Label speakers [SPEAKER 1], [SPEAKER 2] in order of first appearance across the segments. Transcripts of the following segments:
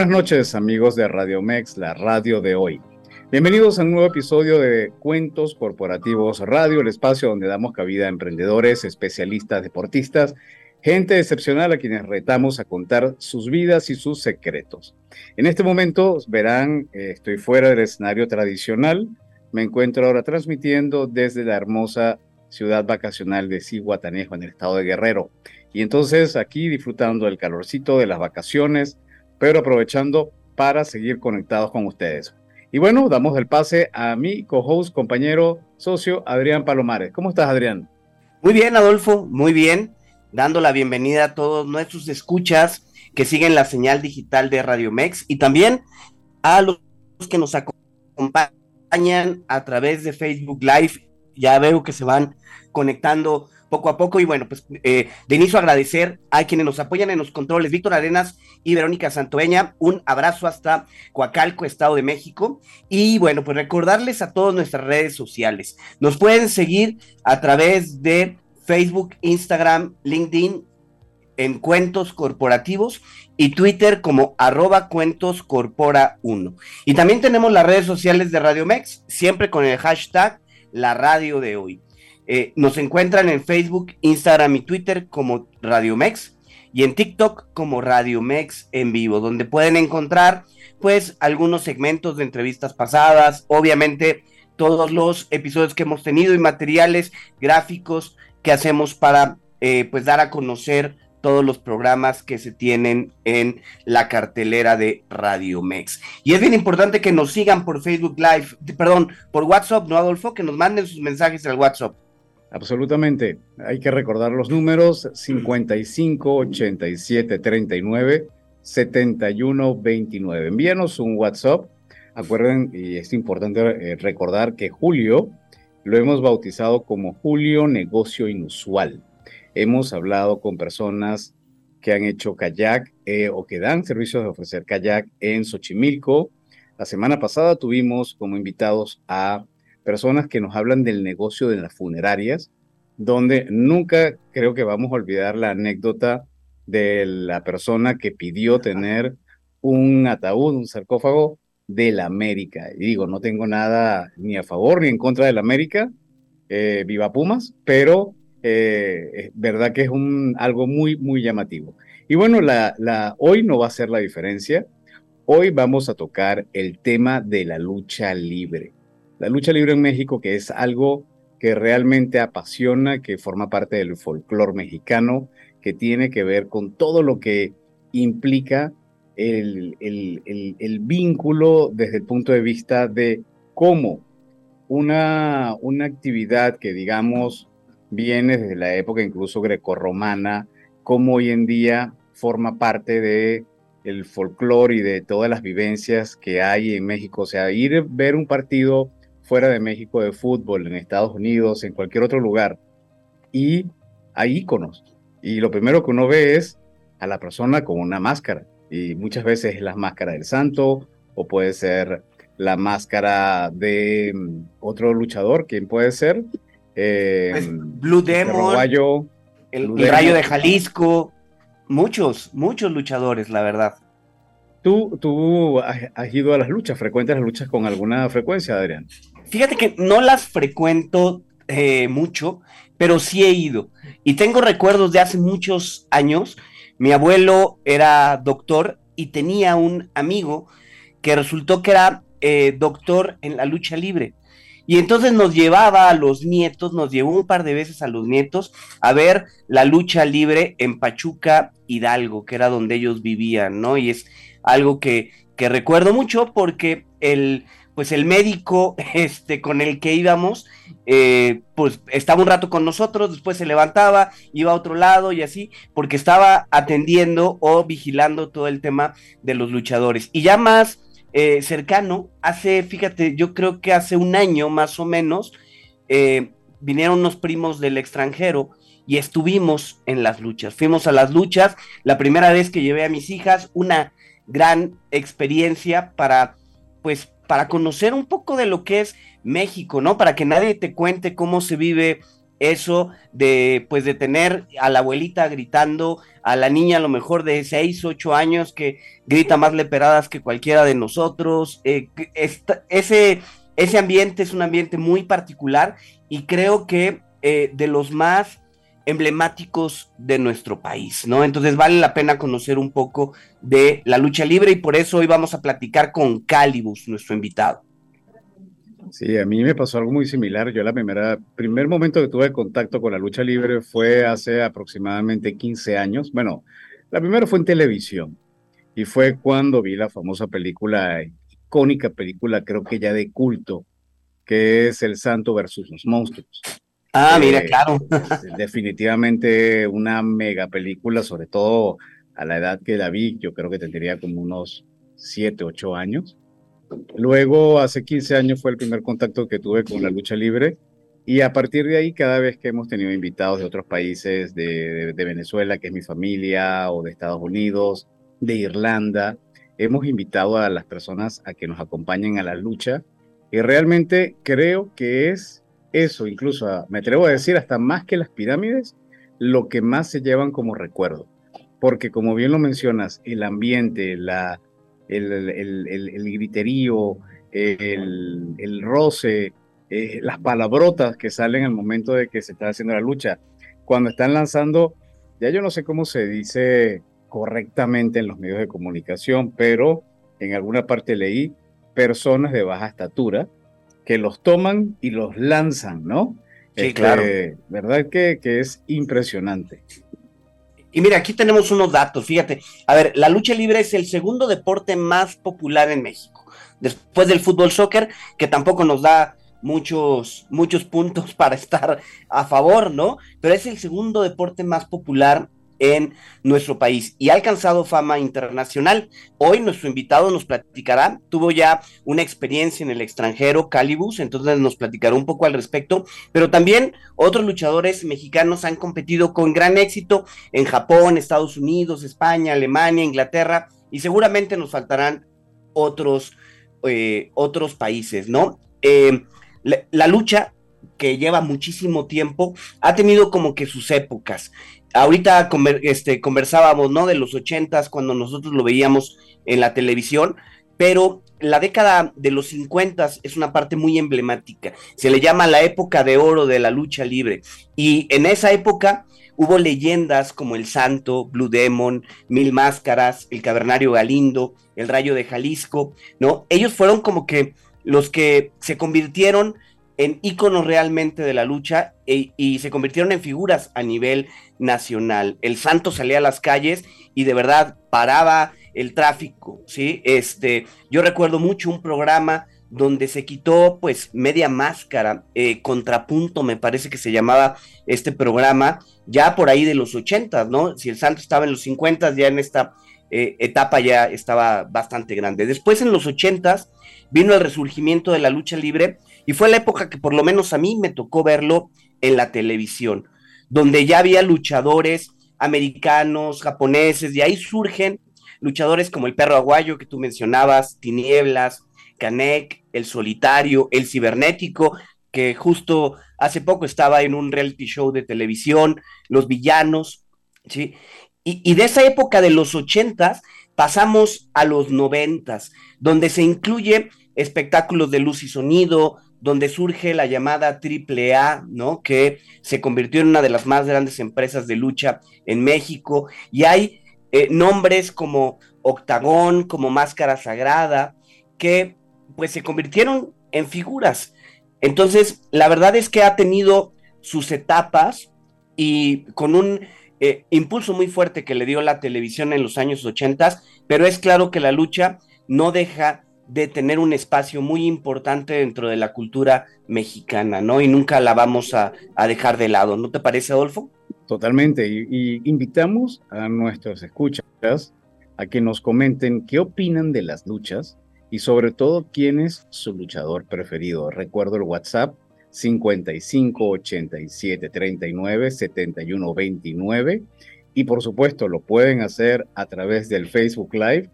[SPEAKER 1] Buenas noches amigos de Radio Mex, la radio de hoy. Bienvenidos a un nuevo episodio de Cuentos Corporativos Radio, el espacio donde damos cabida a emprendedores, especialistas, deportistas, gente excepcional a quienes retamos a contar sus vidas y sus secretos. En este momento verán, eh, estoy fuera del escenario tradicional, me encuentro ahora transmitiendo desde la hermosa ciudad vacacional de Cihuatanejo en el estado de Guerrero. Y entonces aquí disfrutando del calorcito de las vacaciones, pero aprovechando para seguir conectados con ustedes. Y bueno, damos el pase a mi co-host, compañero, socio, Adrián Palomares. ¿Cómo estás, Adrián?
[SPEAKER 2] Muy bien, Adolfo, muy bien. Dando la bienvenida a todos nuestros escuchas que siguen la señal digital de Radio Mex y también a los que nos acompañan a través de Facebook Live. Ya veo que se van conectando poco a poco. Y bueno, pues eh, de inicio agradecer a quienes nos apoyan en los controles, Víctor Arenas y Verónica Santoeña. Un abrazo hasta Coacalco, Estado de México. Y bueno, pues recordarles a todas nuestras redes sociales. Nos pueden seguir a través de Facebook, Instagram, LinkedIn, en Cuentos Corporativos y Twitter como arroba cuentos corpora 1. Y también tenemos las redes sociales de Radio Mex, siempre con el hashtag la radio de hoy. Eh, nos encuentran en Facebook, Instagram y Twitter como Radio Mex y en TikTok como Radio Mex en vivo, donde pueden encontrar pues algunos segmentos de entrevistas pasadas, obviamente todos los episodios que hemos tenido y materiales gráficos que hacemos para eh, pues dar a conocer todos los programas que se tienen en la cartelera de Radio Mex. Y es bien importante que nos sigan por Facebook Live, perdón, por WhatsApp, ¿no, Adolfo? Que nos manden sus mensajes al WhatsApp.
[SPEAKER 1] Absolutamente. Hay que recordar los números 55 87 39 71 29. Envíanos un WhatsApp. Acuerden, y es importante eh, recordar que Julio lo hemos bautizado como Julio Negocio Inusual. Hemos hablado con personas que han hecho kayak eh, o que dan servicios de ofrecer kayak en Xochimilco. La semana pasada tuvimos como invitados a personas que nos hablan del negocio de las funerarias, donde nunca creo que vamos a olvidar la anécdota de la persona que pidió tener un ataúd, un sarcófago de la América. Y digo, no tengo nada ni a favor ni en contra de la América, eh, viva Pumas, pero eh, es verdad que es un, algo muy, muy llamativo. Y bueno, la, la, hoy no va a ser la diferencia. Hoy vamos a tocar el tema de la lucha libre la lucha libre en México, que es algo que realmente apasiona, que forma parte del folclore mexicano, que tiene que ver con todo lo que implica el, vínculo desde el punto de vista de cómo una, una actividad que digamos viene desde la época incluso grecorromana, cómo hoy en día forma parte de el folclore y de todas las vivencias que hay en México. O sea, ir a ver un partido fuera de México de fútbol, en Estados Unidos, en cualquier otro lugar, y hay íconos. Y lo primero que uno ve es a la persona con una máscara. Y muchas veces es la máscara del santo, o puede ser la máscara de mm, otro luchador, ¿quién puede ser?
[SPEAKER 2] Eh, pues, Blue Demon, el, Rayo de Jalisco, muchos, muchos luchadores, la verdad.
[SPEAKER 1] ¿Tú, tú has, ido a las luchas, frecuentas las luchas con alguna frecuencia, Adrián?
[SPEAKER 2] Fíjate que no las frecuento eh, mucho, pero sí he ido. Y tengo recuerdos de hace muchos años. Mi abuelo era doctor y tenía un amigo que resultó que era eh, doctor en la lucha libre. Y entonces nos llevaba a los nietos, nos llevó un par de veces a los nietos a ver la lucha libre en Pachuca Hidalgo, que era donde ellos vivían, ¿no? Y es algo que, que recuerdo mucho porque el, pues el médico este, con el que íbamos, eh, pues estaba un rato con nosotros, después se levantaba, iba a otro lado y así, porque estaba atendiendo o vigilando todo el tema de los luchadores. Y ya más eh, cercano, hace, fíjate, yo creo que hace un año más o menos, eh, vinieron unos primos del extranjero y estuvimos en las luchas. Fuimos a las luchas, la primera vez que llevé a mis hijas, una gran experiencia para, pues, para conocer un poco de lo que es México, ¿no? Para que nadie te cuente cómo se vive eso de pues de tener a la abuelita gritando, a la niña a lo mejor de 6, 8 años que grita más leperadas que cualquiera de nosotros. Eh, ese, ese ambiente es un ambiente muy particular y creo que eh, de los más emblemáticos de nuestro país, ¿no? Entonces vale la pena conocer un poco de la lucha libre y por eso hoy vamos a platicar con Calibus, nuestro invitado.
[SPEAKER 1] Sí, a mí me pasó algo muy similar. Yo la primera, primer momento que tuve contacto con la lucha libre fue hace aproximadamente 15 años. Bueno, la primera fue en televisión y fue cuando vi la famosa película, icónica película, creo que ya de culto, que es El Santo versus los Monstruos.
[SPEAKER 2] Ah, mira, eh, claro.
[SPEAKER 1] definitivamente una mega película, sobre todo a la edad que la vi, yo creo que tendría como unos 7, 8 años. Luego, hace 15 años fue el primer contacto que tuve con la lucha libre y a partir de ahí, cada vez que hemos tenido invitados de otros países, de, Venezuela, que es mi familia, o de Estados Unidos, de Irlanda, hemos invitado a las personas a que nos acompañen a la lucha y realmente creo que es eso, incluso me atrevo a decir hasta más que las pirámides, lo que más se llevan como recuerdo. Porque como bien lo mencionas, el ambiente, la, el, griterío, el, roce, eh, las palabrotas que salen al momento de que se está haciendo la lucha. Cuando están lanzando, ya yo no sé cómo se dice correctamente en los medios de comunicación, pero en alguna parte leí personas de baja estatura que los toman y los lanzan, ¿no?
[SPEAKER 2] Sí, este, claro.
[SPEAKER 1] ¿Verdad que, que es impresionante?
[SPEAKER 2] Y mira, aquí tenemos unos datos, fíjate. A ver, la lucha libre es el segundo deporte más popular en México, después del fútbol soccer, que tampoco nos da muchos, muchos puntos para estar a favor, ¿no? Pero es el segundo deporte más popular en nuestro país y ha alcanzado fama internacional. Hoy nuestro invitado nos platicará, tuvo ya una experiencia en el extranjero, Calibus, entonces nos platicará un poco al respecto, pero también otros luchadores mexicanos han competido con gran éxito en Japón, Estados Unidos, España, Alemania, Inglaterra y seguramente nos faltarán otros, eh, otros países, ¿no? Eh, la lucha que lleva muchísimo tiempo, ha tenido como que sus épocas ahorita este, conversábamos, ¿no? De los ochentas, cuando nosotros lo veíamos en la televisión, pero la década de los cincuentas es una parte muy emblemática. Se le llama la época de oro de la lucha libre. Y en esa época hubo leyendas como el Santo, Blue Demon, Mil Máscaras, el Cavernario Galindo, el Rayo de Jalisco, ¿no? Ellos fueron como que los que se convirtieron en íconos realmente de la lucha e, y se convirtieron en figuras a nivel nacional. El santo salía a las calles y de verdad paraba el tráfico, ¿sí? Este, yo recuerdo mucho un programa donde se quitó pues media máscara, eh, contrapunto me parece que se llamaba este programa, ya por ahí de los ochentas, ¿no? Si el santo estaba en los cincuentas, ya en esta eh, etapa ya estaba bastante grande. Después en los ochentas vino el resurgimiento de la lucha libre y fue la época que por lo menos a mí me tocó verlo en la televisión, donde ya había luchadores americanos, japoneses, y ahí surgen luchadores como el perro aguayo que tú mencionabas, Tinieblas, Canek, el solitario, el cibernético, que justo hace poco estaba en un reality show de televisión, los villanos, ¿sí? Y, y de esa época de los ochentas pasamos a los noventas, donde se incluye espectáculos de luz y sonido, donde surge la llamada AAA, ¿no? Que se convirtió en una de las más grandes empresas de lucha en México. Y hay eh, nombres como Octagón, como Máscara Sagrada, que pues se convirtieron en figuras. Entonces, la verdad es que ha tenido sus etapas y con un eh, impulso muy fuerte que le dio la televisión en los años 80, pero es claro que la lucha no deja de tener un espacio muy importante dentro de la cultura mexicana, ¿no? Y nunca la vamos a, dejar de lado, ¿no te parece, Adolfo?
[SPEAKER 1] Totalmente, y, invitamos a nuestros escuchas a que nos comenten qué opinan de las luchas y sobre todo quién es su luchador preferido. Recuerdo el WhatsApp 55 87 39 71 29 y por supuesto lo pueden hacer a través del Facebook Live,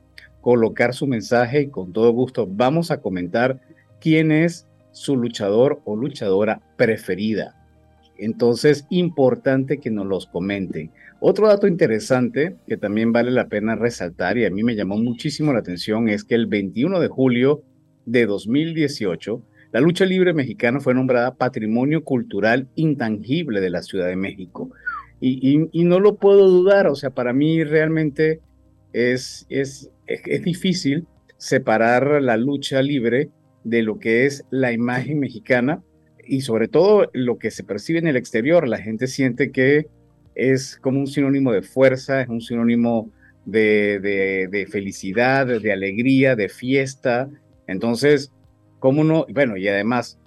[SPEAKER 1] colocar su mensaje y con todo gusto vamos a comentar quién es su luchador o luchadora preferida. Entonces, importante que nos los comenten. Otro dato interesante que también vale la pena resaltar y a mí me llamó muchísimo la atención es que el 21 de julio de 2018 la lucha libre mexicana fue nombrada Patrimonio Cultural Intangible de la Ciudad de México. Y, no lo puedo dudar, o sea, para mí realmente es, es, es difícil separar la lucha libre de lo que es la imagen mexicana y sobre todo lo que se percibe en el exterior. La gente siente que es como un sinónimo de fuerza, es un sinónimo de, de, de felicidad, de alegría, de fiesta. Entonces, ¿Cómo no? Bueno, y además,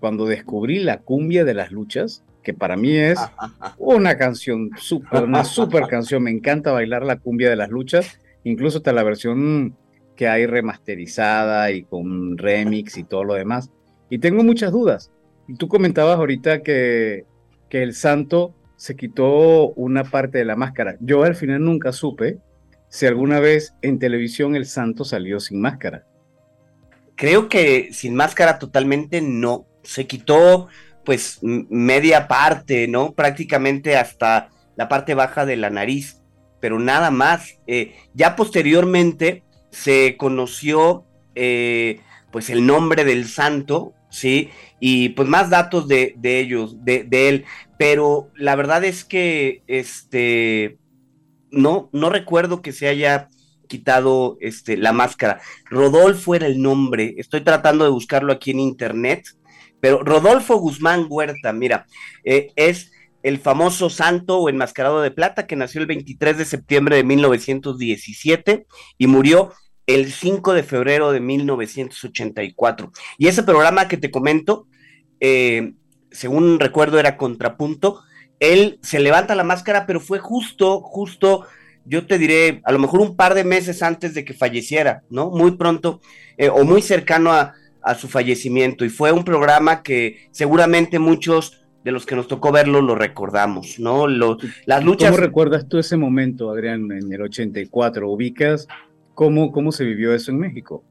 [SPEAKER 1] cuando descubrí la cumbia de las luchas, que para mí es una canción, super, una super canción, me encanta bailar la cumbia de las luchas, incluso hasta la versión que hay remasterizada y con remix y todo lo demás. Y tengo muchas dudas. Tú comentabas ahorita que, que el santo se quitó una parte de la máscara. Yo al final nunca supe si alguna vez en televisión el santo salió sin máscara.
[SPEAKER 2] Creo que sin máscara totalmente no. Se quitó pues media parte, ¿no? Prácticamente hasta la parte baja de la nariz, pero nada más. Eh, ya posteriormente se conoció eh, pues el nombre del santo, ¿sí? Y pues más datos de, de ellos, de, de, él. Pero la verdad es que este no, no recuerdo que se haya quitado este, la máscara. Rodolfo era el nombre, estoy tratando de buscarlo aquí en internet, pero Rodolfo Guzmán Huerta, mira, eh, es el famoso santo o enmascarado de plata que nació el 23 de septiembre de 1917 y murió el 5 de febrero de 1984. Y ese programa que te comento, eh, según recuerdo era Contrapunto, él se levanta la máscara, pero fue justo, justo yo te diré, a lo mejor un par de meses antes de que falleciera, ¿no? Muy pronto eh, o muy cercano a, su fallecimiento. Y fue un programa que seguramente muchos de los que nos tocó verlo lo recordamos, ¿no? las luchas...
[SPEAKER 1] ¿Cómo recuerdas tú ese momento, Adrián, en el 84? ¿Ubicas cómo, cómo se vivió eso en México?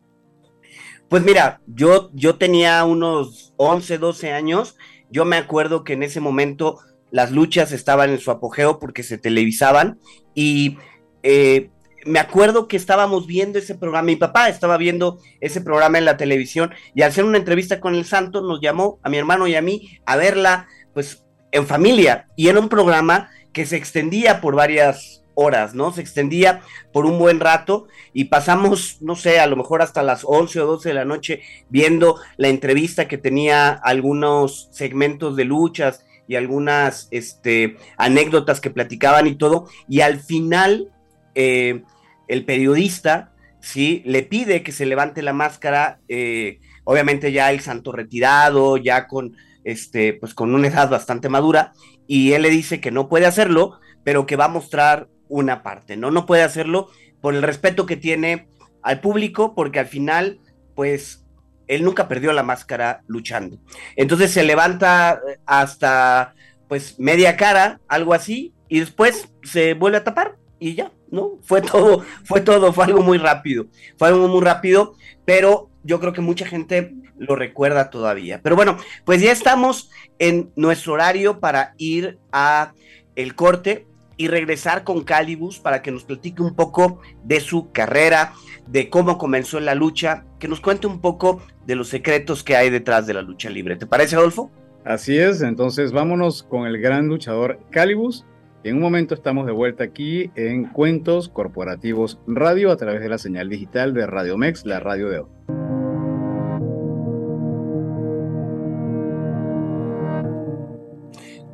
[SPEAKER 2] Pues mira, yo, yo tenía unos 11, 12 años. Yo me acuerdo que en ese momento las luchas estaban en su apogeo porque se televisaban y eh, me acuerdo que estábamos viendo ese programa, mi papá estaba viendo ese programa en la televisión y al hacer una entrevista con el santo nos llamó a mi hermano y a mí a verla pues en familia y era un programa que se extendía por varias horas, ¿no? Se extendía por un buen rato y pasamos, no sé, a lo mejor hasta las 11 o 12 de la noche viendo la entrevista que tenía algunos segmentos de luchas y algunas este, anécdotas que platicaban y todo, y al final eh, el periodista, ¿sí? Le pide que se levante la máscara, eh, obviamente ya el santo retirado, ya con, este, pues con una edad bastante madura, y él le dice que no puede hacerlo, pero que va a mostrar una parte, ¿no? No puede hacerlo por el respeto que tiene al público, porque al final, pues él nunca perdió la máscara luchando. Entonces se levanta eh, hasta pues media cara, algo así, y después se vuelve a tapar y ya, ¿no? Fue todo, fue todo, fue algo muy rápido, fue algo muy rápido, pero yo creo que mucha gente lo recuerda todavía. Pero bueno, pues ya estamos en nuestro horario para ir a el corte. y regresar con Calibus para que nos platique un poco de su carrera, de cómo comenzó la lucha, que nos cuente un poco de los secretos que hay detrás de la lucha libre. ¿Te parece, Adolfo?
[SPEAKER 1] Así es, entonces vámonos con el gran luchador Calibus. En un momento estamos de vuelta aquí en Cuentos Corporativos Radio a través de la señal digital de Radio Mex, la radio de hoy.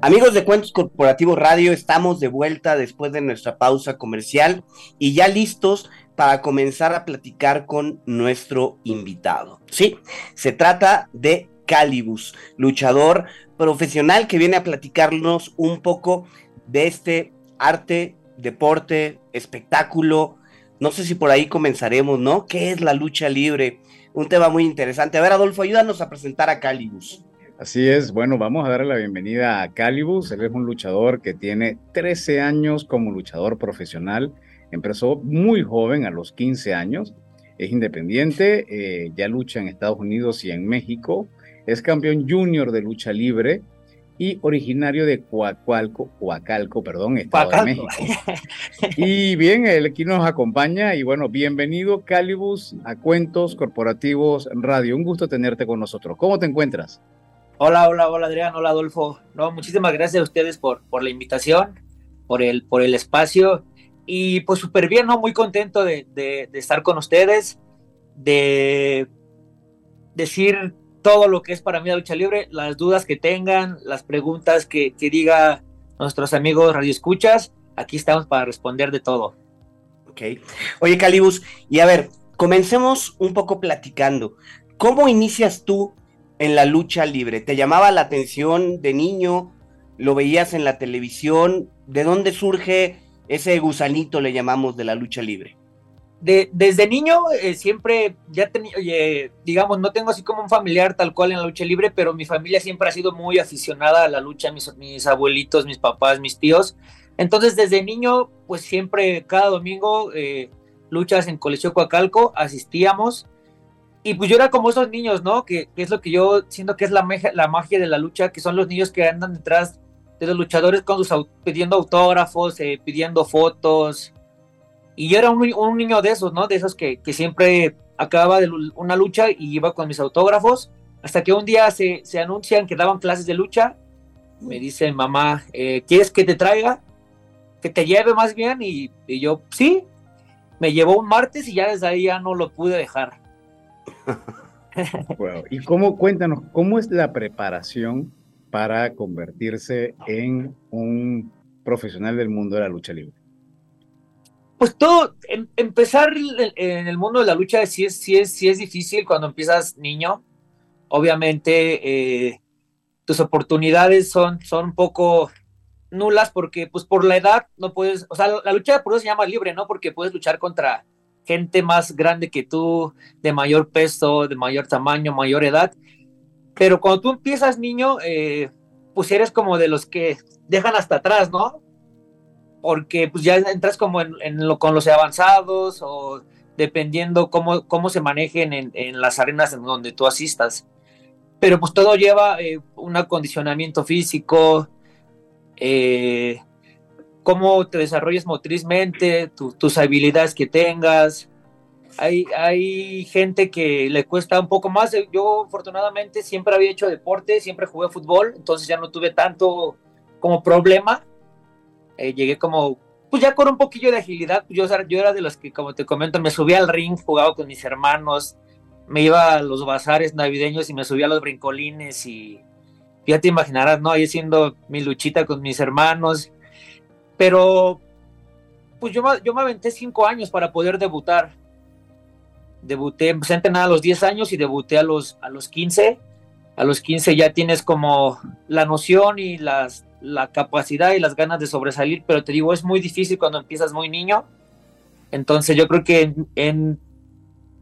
[SPEAKER 2] Amigos de Cuentos Corporativos Radio, estamos de vuelta después de nuestra pausa comercial y ya listos para comenzar a platicar con nuestro invitado. Sí, se trata de Calibus, luchador profesional que viene a platicarnos un poco de este arte, deporte, espectáculo. No sé si por ahí comenzaremos, ¿no? ¿Qué es la lucha libre? Un tema muy interesante. A ver, Adolfo, ayúdanos a presentar a Calibus.
[SPEAKER 1] Así es, bueno, vamos a darle la bienvenida a Calibus. Él es un luchador que tiene 13 años como luchador profesional. Empezó muy joven, a los 15 años. Es independiente, eh, ya lucha en Estados Unidos y en México. Es campeón junior de lucha libre y originario de Coacalco, Coacalco, perdón, Estado de México. Y bien, él aquí nos acompaña y bueno, bienvenido Calibus a Cuentos Corporativos Radio. Un gusto tenerte con nosotros. ¿Cómo te encuentras?
[SPEAKER 3] Hola, hola, hola Adrián, hola Adolfo. No, muchísimas gracias a ustedes por, por la invitación, por el, por el espacio y pues súper bien, ¿no? Muy contento de, de, estar con ustedes, de decir todo lo que es para mí la lucha libre, las dudas que tengan, las preguntas que, que diga nuestros amigos Radio Escuchas, aquí estamos para responder de todo.
[SPEAKER 2] Ok. Oye, Calibus, y a ver, comencemos un poco platicando. ¿Cómo inicias tú en la lucha libre? ¿Te llamaba la atención de niño? ¿Lo veías en la televisión? ¿De dónde surge ese gusanito, le llamamos, de la lucha libre?
[SPEAKER 3] De, desde niño eh, siempre ya tenía, digamos, no tengo así como un familiar tal cual en la lucha libre, pero mi familia siempre ha sido muy aficionada a la lucha, mis, mis abuelitos, mis papás, mis tíos. Entonces, desde niño, pues siempre, cada domingo, eh, luchas en Colegio Coacalco, asistíamos y pues yo era como esos niños, ¿no? Que, es lo que yo siento que es la, la magia de la lucha, que son los niños que andan detrás de los luchadores con sus, pidiendo autógrafos, eh, pidiendo fotos. Y yo era un, niño de esos, ¿no? De esos que, que, siempre acababa de una lucha y iba con mis autógrafos. Hasta que un día se, se anuncian que daban clases de lucha. Me dice mamá, eh, ¿quieres que te traiga? Que te lleve más bien. Y, y yo, sí. Me llevó un martes y ya desde ahí ya no lo pude dejar.
[SPEAKER 1] Y cómo, cuéntanos, ¿cómo es la preparación para convertirse en un profesional del mundo de la lucha libre?
[SPEAKER 3] Pues todo, em, empezar en el mundo de la lucha sí es, sí es, sí es difícil cuando empiezas niño. Obviamente eh, tus oportunidades son, son un poco nulas porque pues por la edad no puedes, o sea, la lucha por eso se llama libre, ¿no? Porque puedes luchar contra gente más grande que tú, de mayor peso, de mayor tamaño, mayor edad. Pero cuando tú empiezas niño, eh, pues eres como de los que dejan hasta atrás, ¿no? Porque pues ya entras como en, lo, con los avanzados o dependiendo cómo, cómo se manejen en, las arenas en donde tú asistas. Pero pues todo lleva eh, un acondicionamiento físico, eh, cómo te desarrolles motrizmente, tus habilidades que tengas. Hay, hay gente que le cuesta un poco más. Yo afortunadamente siempre había hecho deporte, siempre jugué fútbol, entonces ya no tuve tanto como problema. Eh, llegué como, pues ya con un poquillo de agilidad. Yo, yo era de los que, como te comento, me subía al ring, jugaba con mis hermanos, me iba a los bazares navideños y me subía a los brincolines y ya te imaginarás, ¿no? Ahí haciendo mi luchita con mis hermanos pero, pues yo, yo me aventé cinco años para poder debutar. Debuté, empecé a entrenar a los 10 años y debuté a los, a los 15. A los 15 ya tienes como la noción y las, la capacidad y las ganas de sobresalir, pero te digo, es muy difícil cuando empiezas muy niño. Entonces yo creo que en,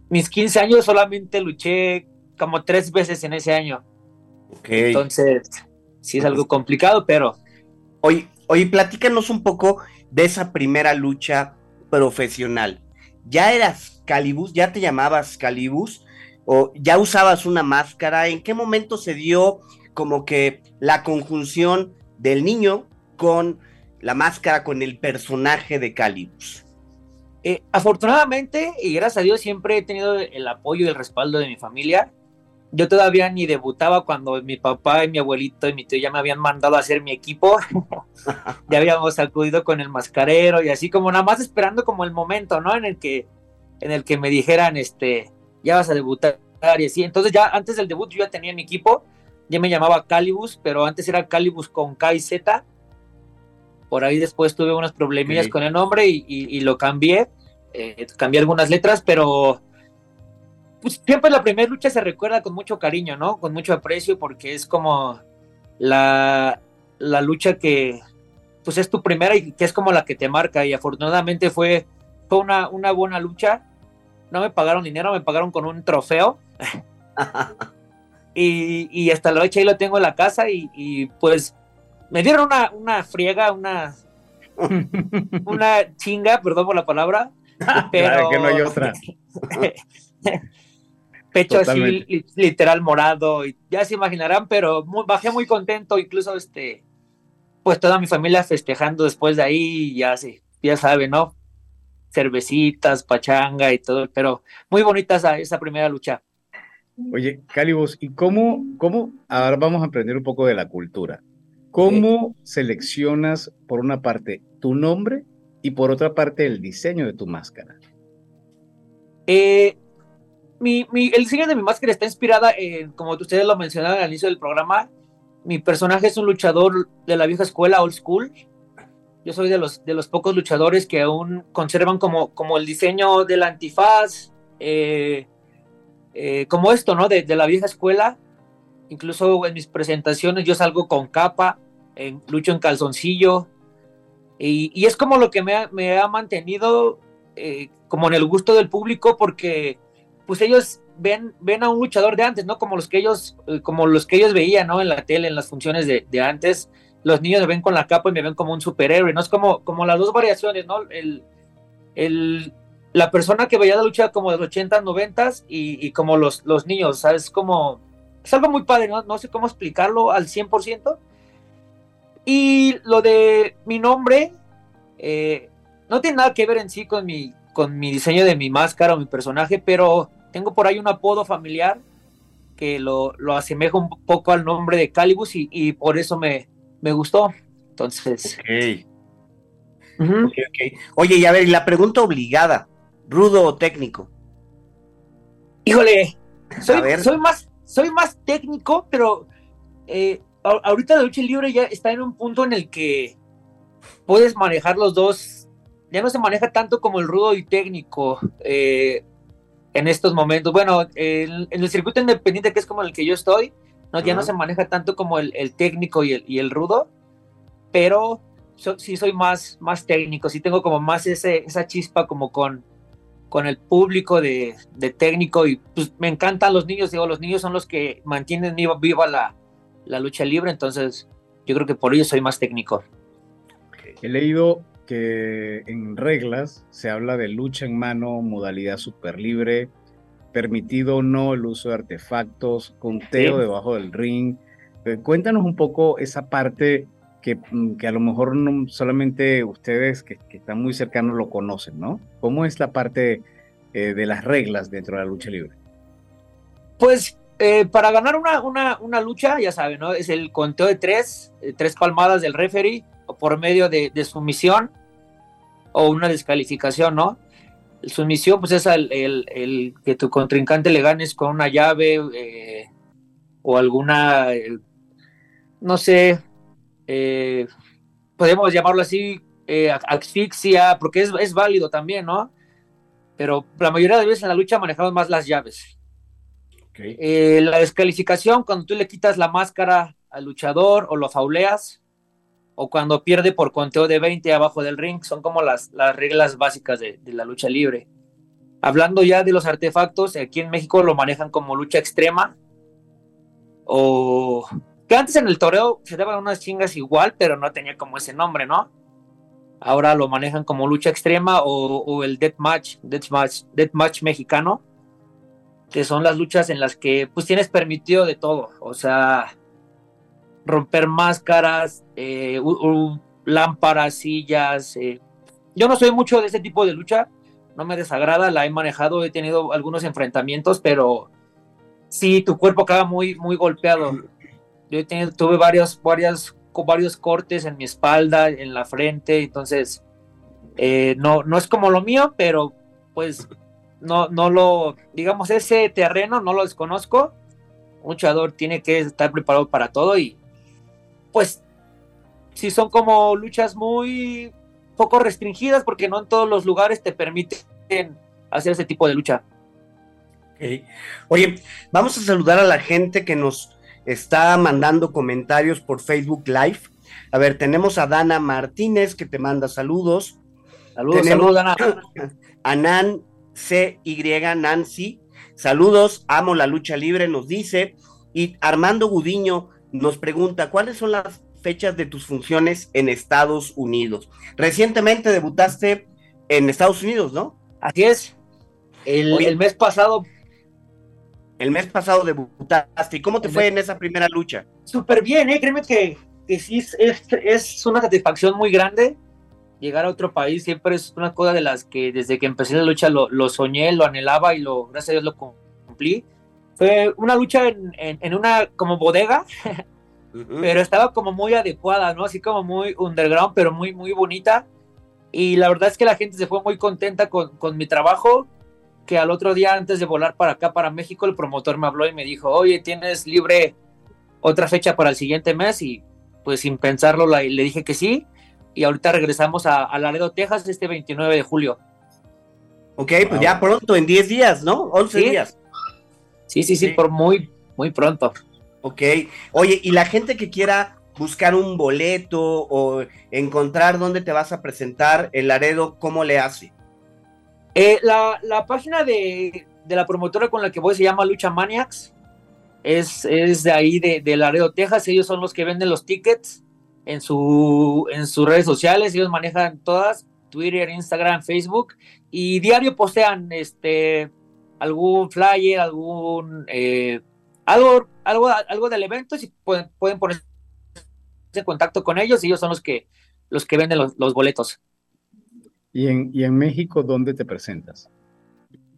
[SPEAKER 3] mis 15 años solamente luché como tres veces en ese año. Entonces, sí es algo complicado, pero...
[SPEAKER 2] Oye, Oye, platícanos un poco de esa primera lucha profesional. ¿Ya eras Calibus? ¿Ya te llamabas Calibus? ¿O ya usabas una máscara? ¿En qué momento se dio como que la conjunción del niño con la máscara con el personaje de Calibus?
[SPEAKER 3] Eh, afortunadamente, y gracias a Dios, siempre he tenido el apoyo y el respaldo de mi familia. Yo todavía ni debutaba cuando mi papá y mi abuelito y mi tío ya me habían mandado a hacer mi equipo. ya habíamos acudido con el mascarero y así como nada más esperando como el momento, ¿no? En el que, en el que me dijeran, este, ya vas a debutar y así. Entonces ya antes del debut yo ya tenía mi equipo, ya me llamaba Calibus, pero antes era Calibus con K y Z. Por ahí después tuve unos problemillas con el nombre y, lo cambié. Eh, cambié algunas letras, pero pues, siempre la primera lucha se recuerda con mucho cariño, ¿no? Con mucho aprecio, porque es como la, la lucha que pues es tu primera y que es como la que te marca. Y afortunadamente fue, fue una, una buena lucha. No me pagaron dinero, me pagaron con un trofeo. y, hasta la fecha ahí lo tengo en la casa y, pues me dieron una, una friega, una, una chinga, perdón por la palabra, pero...
[SPEAKER 1] que no hay otra.
[SPEAKER 3] Pecho así literal morado, y ya se imaginarán, pero bajé muy contento, incluso este, pues toda mi familia festejando después de ahí, ya sí, ya sabe, ¿no? Cervecitas, pachanga y todo, pero muy bonita esa, esa primera lucha.
[SPEAKER 1] Oye, Calibos, ¿y cómo, cómo, ahora vamos a aprender un poco de la cultura? ¿Cómo seleccionas, por una parte, tu nombre y por otra parte, el diseño de tu máscara?
[SPEAKER 3] Eh, mi, el diseño de mi máscara está inspirada en, como ustedes lo mencionaron al inicio del programa, mi personaje es un luchador de la vieja escuela, old school. Yo soy de los, de los pocos luchadores que aún conservan como, como el diseño del antifaz, eh, eh, como esto, ¿no? De, la vieja escuela. Incluso en mis presentaciones yo salgo con capa, en, lucho en calzoncillo. Y, es como lo que me ha, mantenido eh, como en el gusto del público porque pues ellos ven, ven a un luchador de antes, ¿no? Como los que ellos, eh, como los que ellos veían, ¿no? En la tele, en las funciones de, antes. Los niños me ven con la capa y me ven como un superhéroe, ¿no? Es como, como las dos variaciones, ¿no? El, el, la persona que veía la lucha como de los 80, 90 y, y como los, los niños, ¿sabes? Como, es algo muy padre, ¿no? No sé cómo explicarlo al 100%. Y lo de mi nombre, eh, no tiene nada que ver en sí con mi, con mi diseño de mi máscara o mi personaje, pero tengo por ahí un apodo familiar que lo, lo asemeja un poco al nombre de Calibus y, por eso me, me gustó. Entonces.
[SPEAKER 2] Oye, y a ver, la pregunta obligada rudo o técnico?
[SPEAKER 3] Híjole, soy, más, soy más técnico, pero eh, ahorita la lucha libre ya está en un punto en el que puedes manejar los dos. Ya no se maneja tanto como el rudo y técnico eh, en estos momentos. Bueno, en, el circuito independiente, que es como el que yo estoy, no, ya no se maneja tanto como el, técnico y el, y el, rudo, pero sí soy más, más técnico, sí tengo como más ese, esa chispa como con, con el público de, técnico y pues me encantan los niños, digo, los niños son los que mantienen viva, la, la, lucha libre, entonces yo creo que por ello soy más técnico.
[SPEAKER 1] He leído que en reglas se habla de lucha en mano, modalidad super libre, permitido o no el uso de artefactos, conteo debajo del ring. Eh, cuéntanos un poco esa parte Mm, que, a lo mejor no solamente ustedes que, están muy cercanos lo conocen, ¿no? ¿Cómo es la parte eh, de las reglas dentro de la lucha libre?
[SPEAKER 3] Pues eh, para ganar una, una, una, lucha, ya saben, ¿no? Es el conteo de tres, eh, tres palmadas del referee, por medio de, sumisión, o una descalificación, ¿no? Sumisión, pues es el, el, que tu contrincante le ganes con una llave o alguna, no sé, eh, podemos llamarlo así, eh, asfixia, porque es, válido también, ¿no? Pero la mayoría de veces en la lucha manejamos más las llaves. Eh, la descalificación, cuando tú le quitas la máscara al luchador o lo fauleas, o cuando pierde por conteo de 20 abajo del ring, son como las, las reglas básicas de, de la lucha libre. Hablando ya de los artefactos, aquí en México lo manejan como lucha extrema o que antes en el toreo se daban unas chingas igual, pero no tenía como ese nombre, ¿no? Ahora lo manejan como lucha extrema o, el death match, death match, match mexicano, que son las luchas en las que pues tienes permitido de todo, o sea, romper máscaras, eh, lámparas, sillas. Eh. Yo no soy mucho de ese tipo de lucha, no me desagrada, la he manejado, he tenido algunos enfrentamientos, pero sí, tu cuerpo acaba muy, muy golpeado. Yo tuve varios, varias, varios cortes en mi espalda, en la frente, entonces eh, no, no es como lo mío, pero pues no, no lo, digamos, ese terreno no lo desconozco. Un luchador tiene que estar preparado para todo y pues si son como luchas muy poco restringidas porque no en todos los lugares te permiten hacer ese tipo de lucha.
[SPEAKER 2] Oye, vamos a saludar a la gente que nos está mandando comentarios por Facebook Live. A ver, tenemos a Dana Martínez que te manda saludos.
[SPEAKER 3] Saludos, saludos Dana.
[SPEAKER 2] A Nan CY Nancy. Saludos, amo la lucha libre, nos dice. Y Armando Gudiño nos pregunta, ¿cuáles son las fechas de tus funciones en Estados Unidos? Recientemente debutaste en Estados Unidos, ¿no?
[SPEAKER 3] Así es. El, mes pasado.
[SPEAKER 2] El mes pasado debutaste. ¿Y cómo te fue en esa primera lucha?
[SPEAKER 3] Súper bien, ¿eh? Créeme que, sí es, es, una satisfacción muy grande. Llegar a otro país siempre es una cosa de las que desde que empecé la lucha lo, soñé, lo anhelaba y lo, gracias a Dios lo cumplí. Fue una lucha en, en, una como bodega, pero estaba como muy adecuada, ¿no? Así como muy underground, pero muy, muy bonita y la verdad es que la gente se fue muy contenta con, con, mi trabajo, que al otro día antes de volar para acá, para México, el promotor me habló y me dijo, oye, ¿tienes libre otra fecha para el siguiente mes? Y pues sin pensarlo le dije que sí. Y ahorita regresamos a, Laredo, Texas, este 29 de julio.
[SPEAKER 2] Ok, pues ya pronto, en 10 días, ¿no? 11 días.
[SPEAKER 3] Sí, sí, sí, por muy, muy pronto.
[SPEAKER 2] Ok. Oye, y la gente que quiera buscar un boleto o encontrar dónde te vas a presentar el Laredo, ¿cómo le hace?
[SPEAKER 3] Eh, la, página de, la promotora con la que voy se llama Lucha Maniacs. Es, es de ahí, de, Laredo, Texas. Ellos son los que venden los tickets en, su, en sus redes sociales. Ellos manejan todas, Twitter, Instagram, Facebook. Y diario postean este, algún flyer, algún... Eh, algo, algo, algo del evento y pueden, pueden poner en contacto con ellos y ellos son los que, los que venden los, boletos.
[SPEAKER 1] ¿Y en, ¿Y en México dónde te presentas?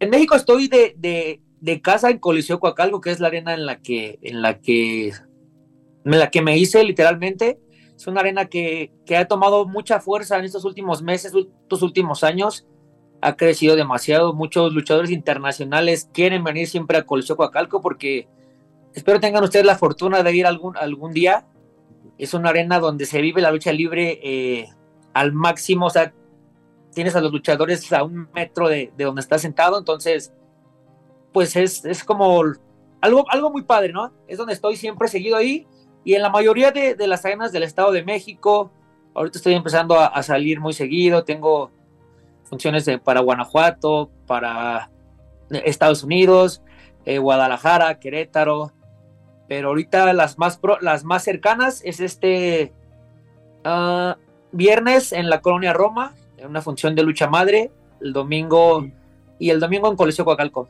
[SPEAKER 3] En México estoy de, de, de, casa en Coliseo Coacalco, que es la arena en la que, en la que, en la que me hice literalmente. Es una arena que, que ha tomado mucha fuerza en estos últimos meses, estos últimos años. Ha crecido demasiado. Muchos luchadores internacionales quieren venir siempre a Coliseo Coacalco porque espero tengan ustedes la fortuna de ir algún, algún día es una arena donde se vive la lucha libre eh, al máximo, o sea, tienes a los luchadores a un metro de, donde estás sentado, entonces, pues es, es, como algo, algo muy padre, ¿no? Es donde estoy siempre seguido ahí y en la mayoría de, las arenas del Estado de México, ahorita estoy empezando a, salir muy seguido, tengo funciones para Guanajuato, para Estados Unidos, eh, Guadalajara, Querétaro, pero ahorita las más, las más cercanas es este ah, viernes en la colonia Roma, en una función de lucha madre, el domingo y el domingo en Coliseo Coacalco.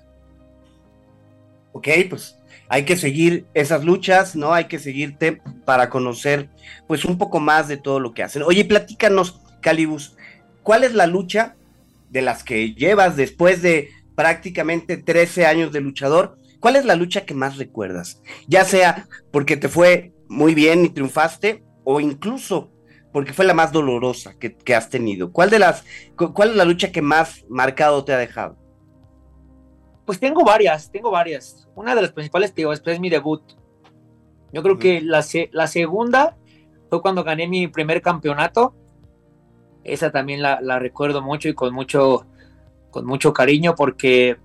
[SPEAKER 2] Ok, pues hay que seguir esas luchas, ¿no? Hay que seguirte para conocer pues un poco más de todo lo que hacen. Oye, platícanos, Calibus, ¿cuál es la lucha de las que llevas después de prácticamente 13 años de luchador? ¿Cuál es la lucha que más recuerdas? Ya sea porque te fue muy bien y triunfaste, o incluso porque fue la más dolorosa que, has tenido. ¿Cuál de las, cuál es la lucha que más marcado te ha dejado?
[SPEAKER 3] Pues tengo varias, tengo varias. Una de las principales, digo, es mi debut. Yo creo que la, la, segunda fue cuando gané mi primer campeonato. Esa también la, la, recuerdo mucho y con mucho, con mucho cariño porque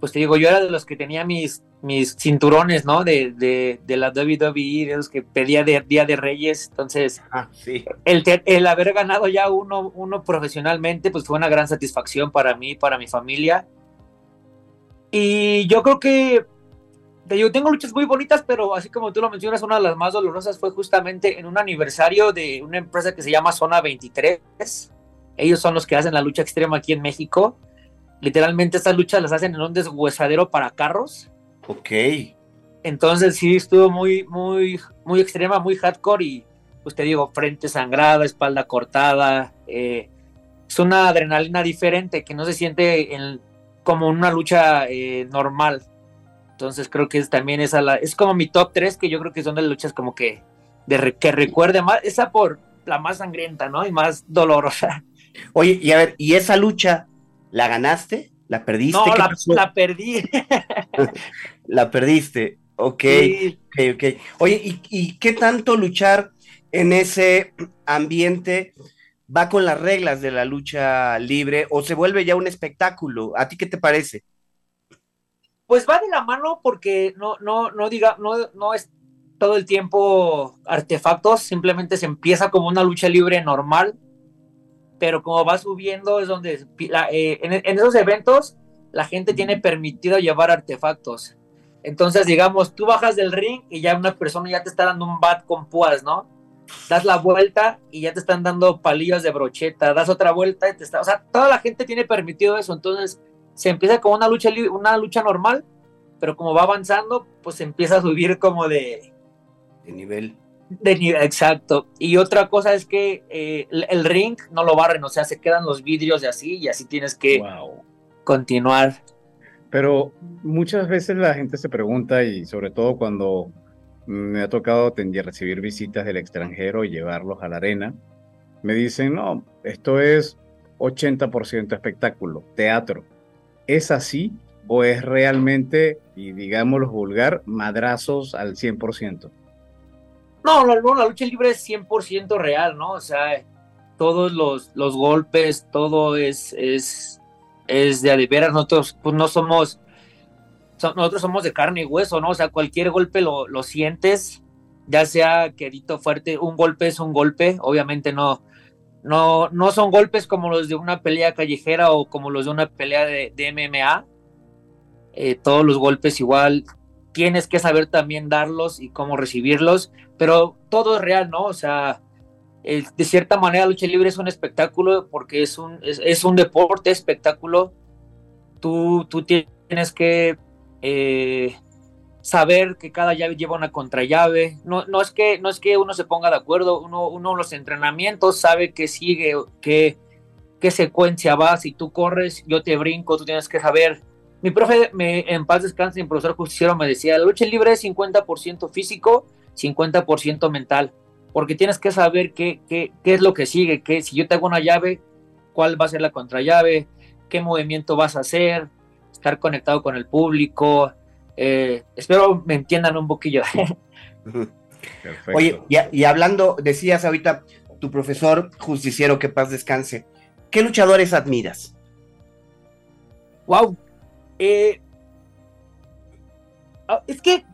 [SPEAKER 3] pues te digo, yo era de los que tenía mis, mis cinturones, ¿no? De, de, de la WWE, de los que pedía de Día de Reyes. Entonces,
[SPEAKER 2] ah, sí.
[SPEAKER 3] el, el haber ganado ya uno, uno profesionalmente, pues fue una gran satisfacción para mí, para mi familia. Y yo creo que yo tengo luchas muy bonitas, pero así como tú lo mencionas, una de las más dolorosas fue justamente en un aniversario de una empresa que se llama Zona 23. Ellos son los que hacen la lucha extrema aquí en México. Literalmente estas luchas las hacen en un deshuesadero para carros.
[SPEAKER 2] Ok.
[SPEAKER 3] Entonces sí estuvo muy, muy, muy extrema, muy hardcore y pues te digo, frente sangrada, espalda cortada. Eh, es una adrenalina diferente que no se siente en, como una lucha eh, normal. Entonces creo que es también esa la, es como mi top 3 que yo creo que son de las luchas como que de que recuerde más, esa por la más sangrienta, ¿no? Y más dolorosa.
[SPEAKER 2] Oye, y a ver, ¿y esa lucha la ganaste? ¿La perdiste?
[SPEAKER 3] No, la, la, perdí.
[SPEAKER 2] la perdiste. Ok, ok, ok. Oye, ¿y, ¿y, qué tanto luchar en ese ambiente va con las reglas de la lucha libre o se vuelve ya un espectáculo? ¿A ti qué te parece?
[SPEAKER 3] Pues va de la mano porque no, no, no diga, no, no es todo el tiempo artefactos, simplemente se empieza como una lucha libre normal, pero como va subiendo es donde eh, en, esos eventos la gente tiene permitido llevar artefactos. Entonces, digamos, tú bajas del ring y ya una persona ya te está dando un bat con púas, ¿no? Das la vuelta y ya te están dando palillos de brocheta, das otra vuelta y te está, o sea, toda la gente tiene permitido eso, entonces se empieza como una lucha una lucha normal, pero como va avanzando, pues empieza a subir como de
[SPEAKER 2] de nivel.
[SPEAKER 3] De nivel, exacto. Y otra cosa es que eh, el ring no lo barren, o sea, se quedan los vidrios de así y así tienes que continuar.
[SPEAKER 1] Pero muchas veces la gente se pregunta, y sobre todo cuando me ha tocado recibir visitas del extranjero y llevarlos a la arena, me dicen, no, esto es 80% espectáculo, teatro. ¿Es así o es realmente, y digámoslo vulgar, madrazos al 100%?
[SPEAKER 3] No, la, la lucha libre es 100% real, ¿no? O sea, todos los, los golpes, todo es, es, es de veras, nosotros pues no somos, nosotros somos de carne y hueso, ¿no? O sea, cualquier golpe lo, lo sientes, ya sea quedito fuerte, un golpe es un golpe, obviamente no, no, no son golpes como los de una pelea callejera o como los de una pelea de, de MMA. Eh, todos los golpes igual tienes que saber también darlos y cómo recibirlos, pero todo es real, ¿no? O sea, de cierta manera lucha libre es un espectáculo porque es un, es, un deporte, espectáculo. Tú, tú tienes que eh, saber que cada llave lleva una contrallave. No, no, es que, no es que uno se ponga de acuerdo, uno, uno los entrenamientos sabe que sigue, que, qué secuencia va. Si tú corres, yo te brinco, tú tienes que saber mi profe, me, en paz descanse, mi profesor justiciero me decía, la lucha libre es 50% físico, 50% mental, porque tienes que saber qué, qué, qué es lo que sigue, que si yo te hago una llave, cuál va a ser la contrallave, qué movimiento vas a hacer, estar conectado con el público. Eh, espero me entiendan un poquillo.
[SPEAKER 2] Oye, y, y, hablando, decías ahorita tu profesor justiciero, que paz descanse, ¿qué luchadores admiras?
[SPEAKER 3] Wow, eh, ah, es que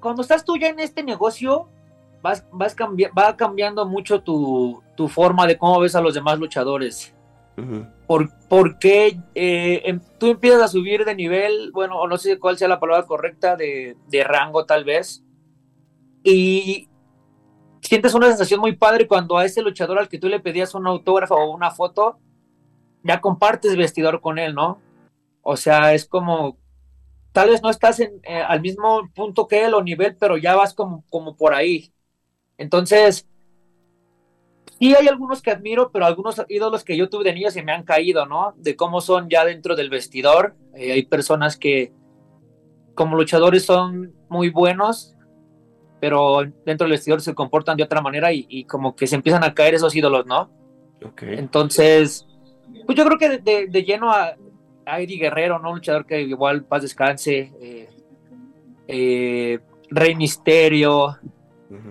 [SPEAKER 3] cuando estás tú ya en este negocio, vas, vas va cambiando mucho tu, forma de cómo ves a los demás luchadores. por, porque eh, em, tú empiezas a subir de nivel, bueno, o no sé cuál sea la palabra correcta, de, de rango tal vez, y sientes una sensación muy padre cuando a ese luchador al que tú le pedías un autógrafo o una foto, ya compartes vestidor con él, ¿no? O sea, es como, tal vez no estás en, eh, al mismo punto que él o nivel, pero ya vas como, como por ahí. Entonces, sí hay algunos que admiro, pero algunos ídolos que yo tuve de niño se me han caído, ¿no? De cómo son ya dentro del vestidor. Eh, hay personas que como luchadores son muy buenos, pero dentro del vestidor se comportan de otra manera y, como que se empiezan a caer esos ídolos, ¿no? Okay. Entonces, pues yo creo que de, de lleno a, Eddie Guerrero, ¿no? Un luchador que igual paz descanse. Eh, eh, Rey Misterio.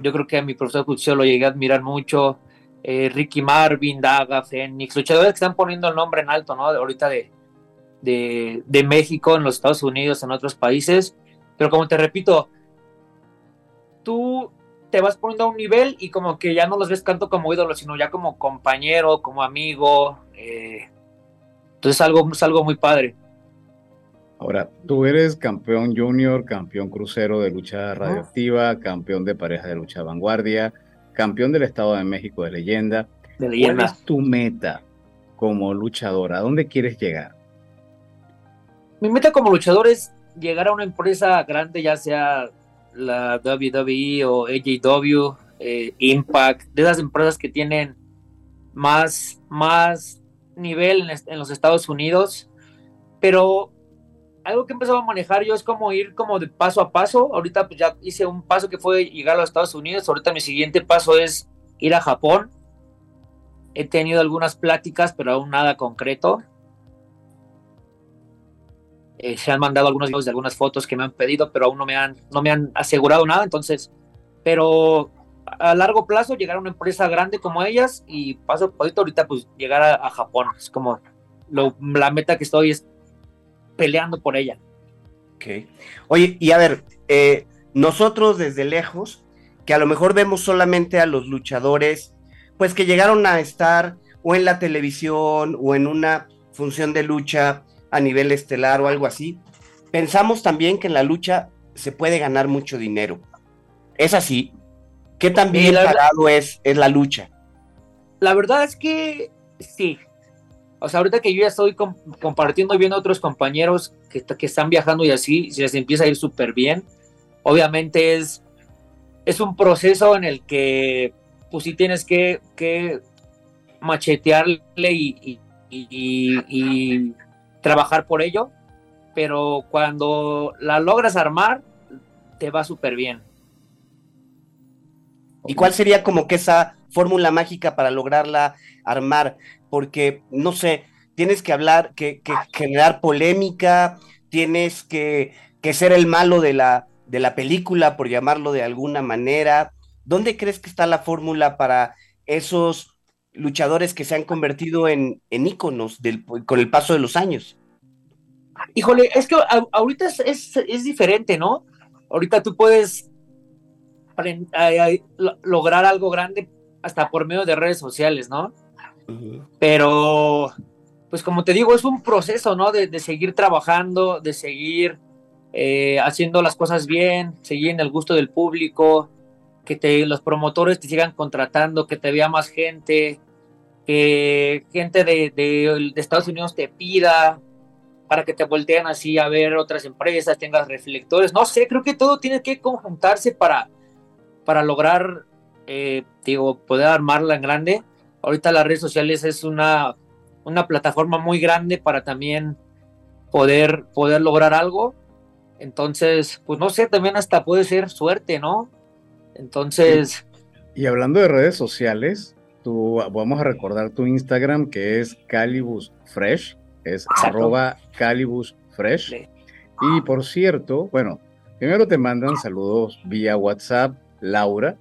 [SPEAKER 3] Yo creo que a mi profesor Cuchillo lo llegué a admirar mucho. Eh, Ricky Marvin, Daga, Fénix, luchadores que están poniendo el nombre en alto, ¿no? ahorita de, de, México, en los Estados Unidos, en otros países. Pero como te repito, tú te vas poniendo a un nivel y como que ya no los ves tanto como ídolo, sino ya como compañero, como amigo, eh, entonces algo, es algo muy padre.
[SPEAKER 1] Ahora, tú eres campeón junior, campeón crucero de lucha radioactiva, campeón de pareja de lucha vanguardia, campeón del Estado de México de leyenda.
[SPEAKER 3] De leyenda.
[SPEAKER 1] ¿Cuál es tu meta como luchadora? ¿A dónde quieres llegar?
[SPEAKER 3] Mi meta como luchador es llegar a una empresa grande, ya sea la WWE o AJW, eh, Impact, de esas empresas que tienen más, más nivel en, los Estados Unidos, pero algo que he empezado a manejar yo es como ir como de paso a paso. Ahorita pues ya hice un paso que fue llegar a los Estados Unidos, ahorita mi siguiente paso es ir a Japón. He tenido algunas pláticas, pero aún nada concreto. Eh, se han mandado algunos videos de algunas fotos que me han pedido, pero aún no me han, no me han asegurado nada. Entonces, pero a largo plazo llegar a una empresa grande como ellas y paso por ahorita pues llegar a, Japón. Es como la meta que estoy es peleando por ella.
[SPEAKER 2] Oye, y a ver, eh, nosotros desde lejos, que a lo mejor vemos solamente a los luchadores, pues que llegaron a estar o en la televisión o en una función de lucha a nivel estelar o algo así, pensamos también que en la lucha se puede ganar mucho dinero. ¿Es así? ¿Qué tan bien pagado es, es la lucha?
[SPEAKER 3] La verdad es que sí. O sea, ahorita que yo ya estoy compartiendo viendo otros compañeros que, que, están viajando y así, se les empieza a ir súper bien. Obviamente es, es un proceso en el que pues sí tienes que, que machetearle y, y, trabajar por ello, pero cuando la logras armar, te va súper bien.
[SPEAKER 2] ¿Y cuál sería como que esa fórmula mágica para lograrla armar? Porque, no sé, tienes que hablar, que, generar polémica, tienes que, ser el malo de la, de la película, por llamarlo de alguna manera. ¿Dónde crees que está la fórmula para esos luchadores que se han convertido en, en íconos con el paso de los años?
[SPEAKER 3] Híjole, es que ahorita es, es diferente, ¿no? Ahorita tú puedes lograr algo grande hasta por medio de redes sociales, ¿no? Pero, pues como te digo, es un proceso, ¿no? De, seguir trabajando, de seguir eh, haciendo las cosas bien, seguir en el gusto del público, que te, los promotores te sigan contratando, que te vea más gente, que gente de, de, Estados Unidos te pida para que te volteen así a ver otras empresas, tengas reflectores, no sé, creo que todo tiene que conjuntarse para, para lograr, eh, digo, poder armarla en grande. Ahorita las redes sociales es una, una plataforma muy grande para también poder, poder lograr algo. Entonces, pues no sé, también hasta puede ser suerte, ¿no? Entonces...
[SPEAKER 1] Y, hablando de redes sociales, tú, vamos a recordar tu Instagram que es Calibus Fresh, es arroba Calibus Fresh. Y por cierto, bueno, primero te mandan saludos vía WhatsApp Laura.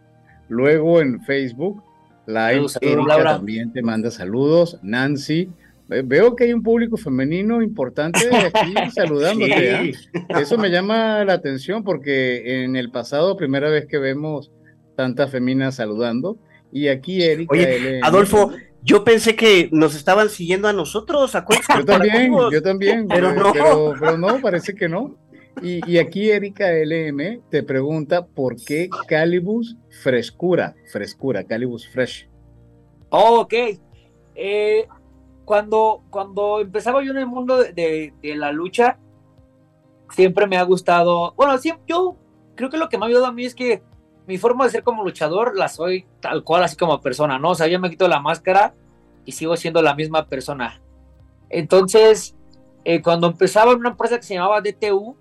[SPEAKER 1] Luego en Facebook, la Erika también te manda saludos. Nancy. Veo que hay un público femenino importante aquí saludándote. ¿ah? Eso me llama la atención porque en el pasado, primera vez que vemos tantas feminas saludando. Y aquí Erika.
[SPEAKER 2] Oye, Adolfo, yo pensé que nos estaban siguiendo a nosotros, ¿a
[SPEAKER 1] Yo también, yo también, pero, no. pero, no, parece que no. Y, aquí Erika LM te pregunta por qué Calibus frescura, frescura, Calibus fresh.
[SPEAKER 3] Oh, ok. Eh, cuando, cuando empezaba yo en el mundo de, la lucha, siempre me ha gustado, bueno, siempre, yo creo que lo que me ha ayudado a mí es que mi forma de ser como luchador la soy tal cual, así como persona, ¿no? O sea, yo me quito la máscara y sigo siendo la misma persona. Entonces, eh, cuando empezaba en una empresa que se llamaba DTU,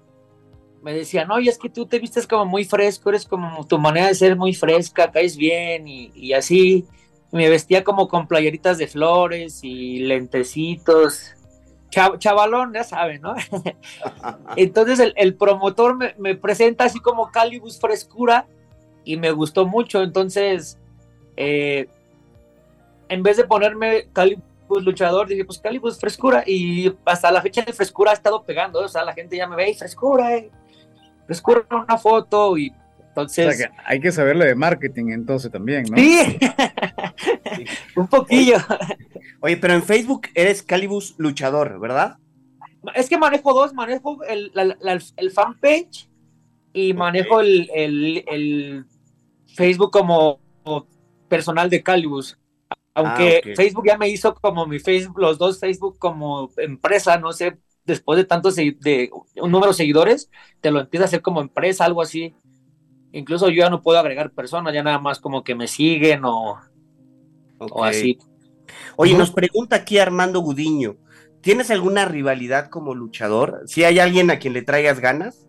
[SPEAKER 3] me decían, y es que tú te vistes como muy fresco, eres como tu manera de ser muy fresca, caes bien y, así. me vestía como con playeritas de flores y lentecitos. chavalón, ya saben, ¿no? Entonces el, promotor me, presenta así como Calibus Frescura y me gustó mucho. Entonces, eh, en vez de ponerme Calibus luchador, dije, pues Calibus Frescura. Y hasta la fecha de frescura ha estado pegando. O sea, la gente ya me ve, frescura, eh escurre una foto y entonces...
[SPEAKER 1] hay que saberle de marketing entonces también, ¿no?
[SPEAKER 3] Sí, un poquillo.
[SPEAKER 2] Oye, pero en Facebook eres Calibus Luchador, ¿verdad?
[SPEAKER 3] Es que manejo dos, manejo el, el fanpage y manejo el, Facebook como personal de Calibus. Aunque ah, Facebook ya me hizo como mi Facebook, los dos Facebook como empresa, no sé después de tantos de un número de seguidores, te lo empieza a hacer como empresa, algo así. incluso yo ya no puedo agregar personas, ya nada más como que me siguen o, o así.
[SPEAKER 2] Oye, nos pregunta aquí Armando Gudiño, ¿tienes alguna rivalidad como luchador? ¿Si hay alguien a quien le traigas ganas?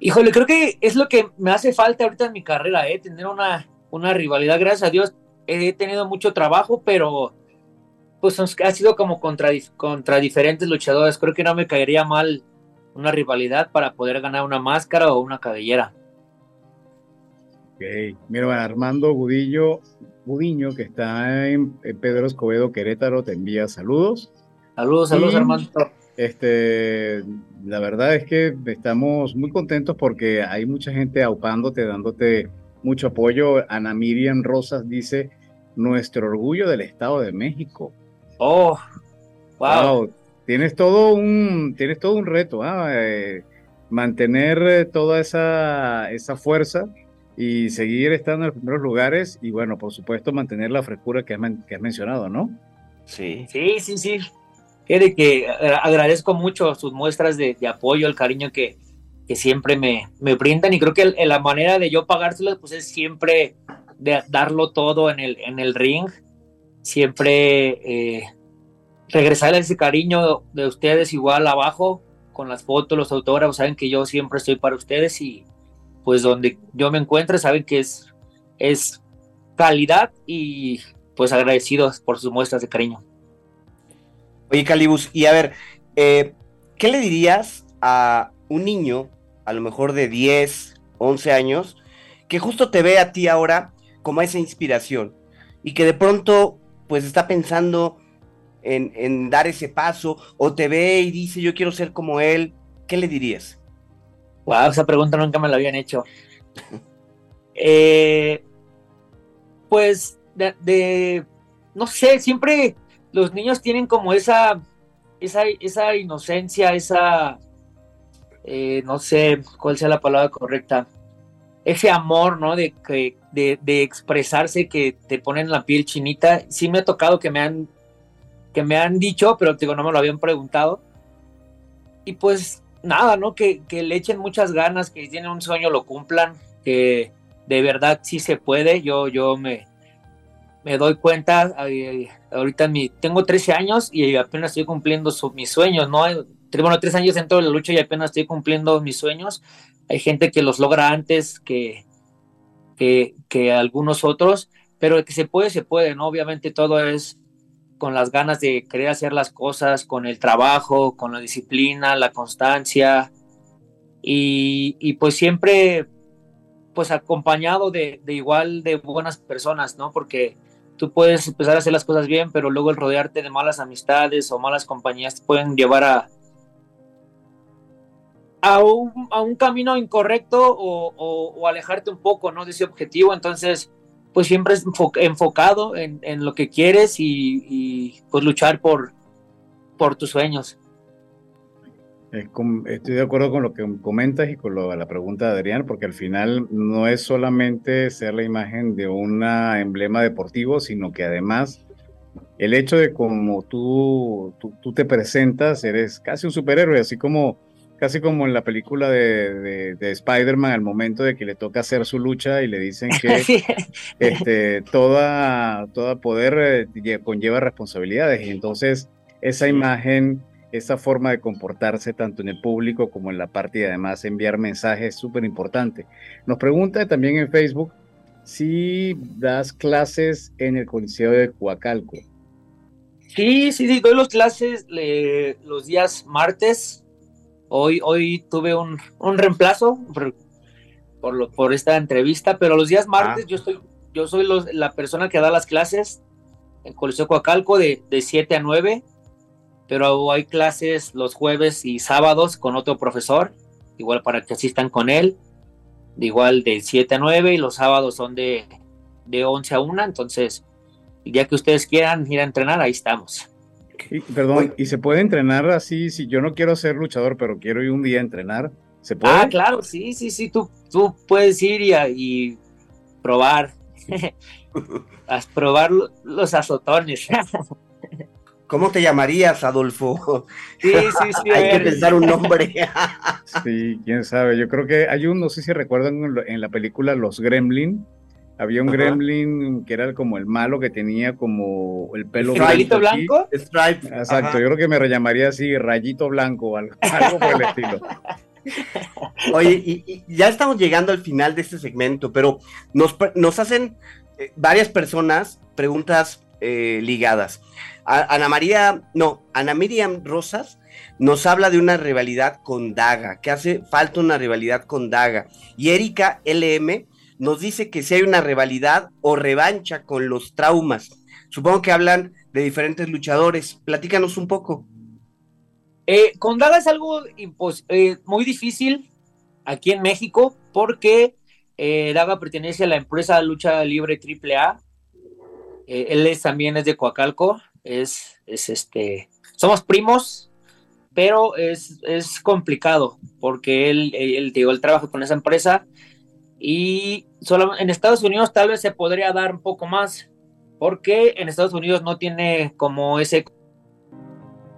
[SPEAKER 3] Híjole, creo que es lo que me hace falta ahorita en mi carrera, ¿eh? tener una, una rivalidad. Gracias a Dios he tenido mucho trabajo, pero pues ha sido como contra, contra diferentes luchadores. Creo que no me caería mal una rivalidad para poder ganar una máscara o una cabellera.
[SPEAKER 1] Ok, mira, Armando Gudillo, Gudiño, que está en, Pedro Escobedo, Querétaro, te envía saludos.
[SPEAKER 3] Saludos, saludos, Armando.
[SPEAKER 1] Este, la verdad es que estamos muy contentos porque hay mucha gente aupándote, dándote mucho apoyo. Ana Miriam Rosas dice, nuestro orgullo del Estado de México.
[SPEAKER 3] Oh, wow.
[SPEAKER 1] Tienes todo un, tienes todo un reto, ¿ah? eh, mantener eh, toda esa, esa fuerza y seguir estando en los primeros lugares y bueno, por supuesto, mantener la frescura que has, que has mencionado, ¿no?
[SPEAKER 3] Sí. Sí, sí, sí que eh, agradezco mucho sus muestras de, apoyo, el cariño que, que siempre me, me, brindan y creo que la manera de yo pagárselos pues es siempre de darlo todo en el, en el ring, siempre eh, regresarle ese cariño de ustedes igual abajo con las fotos, los autógrafos, saben que yo siempre estoy para ustedes y pues donde yo me encuentre saben que es, es calidad y pues agradecidos por sus muestras de cariño.
[SPEAKER 2] Oye, Calibus, y a ver, eh, ¿qué le dirías a un niño, a lo mejor de 10, 11 años, que justo te ve a ti ahora como esa inspiración y que de pronto pues está pensando en, dar ese paso o te ve y dice yo quiero ser como él, ¿qué le dirías?
[SPEAKER 3] Wow, esa pregunta nunca me la habían hecho. Eh, pues de, no sé, siempre los niños tienen como esa, esa, esa inocencia, esa, eh, no sé cuál sea la palabra correcta, ese amor, ¿no? De, de, de, expresarse que te ponen la piel chinita. Sí me ha tocado que me han, que me han dicho, pero digo, no me lo habían preguntado. Y pues nada, ¿no? Que, que le echen muchas ganas, que tienen un sueño, lo cumplan, que de verdad sí se puede. Yo, yo me, me doy cuenta, ahorita mi, tengo 13 años y apenas estoy cumpliendo mis sueños, ¿no? Bueno, tres años dentro de la lucha y apenas estoy cumpliendo mis sueños. Hay gente que los logra antes que, que, algunos otros, pero que se puede, se puede, ¿no? Obviamente todo es con las ganas de querer hacer las cosas, con el trabajo, con la disciplina, la constancia y, y pues siempre pues acompañado de, de, igual de buenas personas, ¿no? Porque tú puedes empezar a hacer las cosas bien, pero luego el rodearte de malas amistades o malas compañías te pueden llevar a, a, un, camino incorrecto o, alejarte un poco ¿no? de ese objetivo. Entonces, pues siempre es enfocado en, lo que quieres y, pues luchar por, por tus sueños.
[SPEAKER 1] Estoy de acuerdo con lo que comentas y con la pregunta de Adrián, porque al final no es solamente ser la imagen de un emblema deportivo, sino que además el hecho de cómo tú, tú, te presentas, eres casi un superhéroe, así como casi como en la película de, de, Spider-Man, al momento de que le toca hacer su lucha y le dicen que este, toda, toda poder eh, conlleva responsabilidades. Y entonces esa imagen esa forma de comportarse tanto en el público como en la parte y además enviar mensajes súper importante. Nos pregunta también en Facebook si das clases en el Coliseo de Coacalco.
[SPEAKER 3] Sí, sí, sí, doy las clases los días martes. Hoy, hoy tuve un, reemplazo por, por, por, esta entrevista, pero los días martes ah. yo, estoy, yo soy la persona que da las clases en Coliseo Coacalco de, de 7 a 9 pero hay clases los jueves y sábados con otro profesor, igual para que asistan con él, igual de 7 a 9 y los sábados son de, de 11 a 1, entonces día que ustedes quieran ir a entrenar, ahí estamos.
[SPEAKER 1] Perdón, ¿y se puede entrenar así? Si yo no quiero ser luchador, pero quiero ir un día a entrenar, ¿se puede?
[SPEAKER 3] Ah, claro, sí, sí, sí, tú, tú puedes ir y, y probar, probar los azotones.
[SPEAKER 2] ¿Cómo te llamarías, Adolfo?
[SPEAKER 3] Sí, sí, sí.
[SPEAKER 2] Hay que pensar un nombre.
[SPEAKER 1] sí, quién sabe. Yo creo que hay un, no sé si recuerdan en la película Los Gremlin. Había un gremlin que era como el malo que tenía como el pelo
[SPEAKER 3] ¿Rayito blanco?
[SPEAKER 2] Stripe.
[SPEAKER 1] Exacto, yo creo que me llamaría así Rayito Blanco, algo, algo por el estilo.
[SPEAKER 2] Oye, y, ya estamos llegando al final de este segmento, pero nos, nos hacen eh, varias personas preguntas eh, ligadas. Ana María, no, Ana Miriam Rosas nos habla de una rivalidad con Daga, que hace falta una rivalidad con Daga. Y Erika LM nos dice que si hay una rivalidad o revancha con los traumas. Supongo que hablan de diferentes luchadores. Platícanos un poco.
[SPEAKER 3] Eh, con Daga es algo eh, muy difícil aquí en México porque eh, Daga pertenece a la empresa Lucha Libre AAA. él es, también es de Coacalco. Es, es este. Somos primos, pero es, es complicado porque él, él, él, él trabaja con esa empresa y solo en Estados Unidos tal vez se podría dar un poco más, porque en Estados Unidos no tiene como ese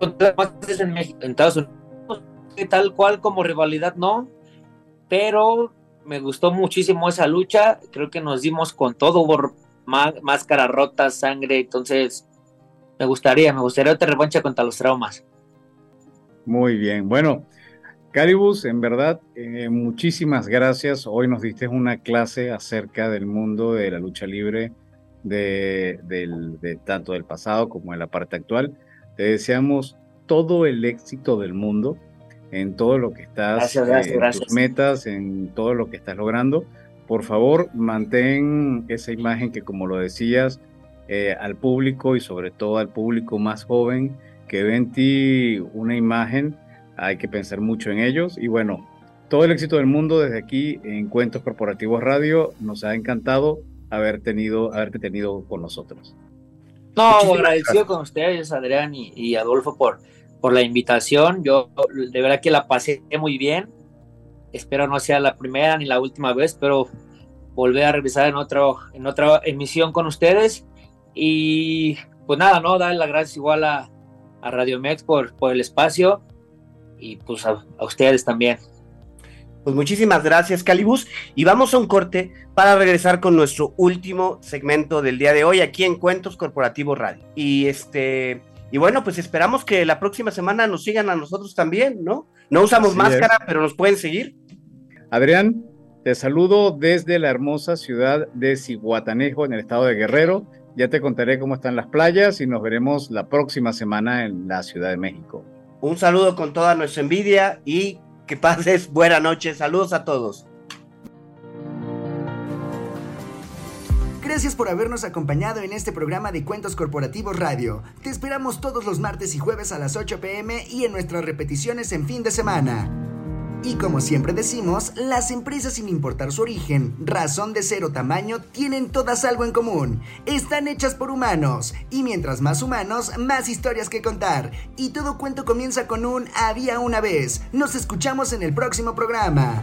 [SPEAKER 3] en Estados Unidos, tal cual como rivalidad no, pero me gustó muchísimo esa lucha, creo que nos dimos con todo, hubo máscara rota, sangre, entonces me gustaría, me gustaría otra revancha contra los traumas.
[SPEAKER 1] Muy bien, bueno, Caribus, en verdad, eh, muchísimas gracias. Hoy nos diste una clase acerca del mundo de la lucha libre, de, tanto del pasado como de la parte actual. Te deseamos todo el éxito del mundo en todo lo que estás,
[SPEAKER 3] gracias,
[SPEAKER 1] en tus metas, en todo lo que estás logrando. Por favor, mantén esa imagen que, como lo decías, eh, al público y sobre todo al público más joven, que ve en ti una imagen hay que pensar mucho en ellos y bueno, todo el éxito del mundo desde aquí en Cuentos Corporativos Radio. Nos ha encantado haber tenido, haberte tenido con nosotros.
[SPEAKER 3] No, agradecido con ustedes, Adrián y, Adolfo, por, por la invitación. Yo de verdad que la pasé muy bien. Espero no sea la primera ni la última vez, pero volver a revisar en, otro, en otra emisión con ustedes. Y pues nada, ¿no? Dar las gracias igual a, a Radio Mex por, por el espacio y pues a, ustedes también.
[SPEAKER 2] Pues muchísimas gracias, Calibus. Y vamos a un corte para regresar con nuestro último segmento del día de hoy aquí en Cuentos Corporativos Radio. Y este, y bueno, pues esperamos que la próxima semana nos sigan a nosotros también, ¿no? No usamos máscara, pero nos pueden seguir.
[SPEAKER 1] Adrián, te saludo desde la hermosa ciudad de Ciguatanejo, en el estado de Guerrero. Ya te contaré cómo están las playas y nos veremos la próxima semana en la Ciudad de México.
[SPEAKER 2] Un saludo con toda nuestra envidia y que pases buena noche. Saludos a todos.
[SPEAKER 4] Gracias por habernos acompañado en este programa de Cuentos Corporativos Radio. Te esperamos todos los martes y jueves a las 8 pm y en nuestras repeticiones en fin de semana. Y como siempre decimos, las empresas sin importar su origen, razón de ser o tamaño, tienen todas algo en común. Están hechas por humanos. Y mientras más humanos, más historias que contar. Y todo cuento comienza con un había una vez. Nos escuchamos en el próximo programa.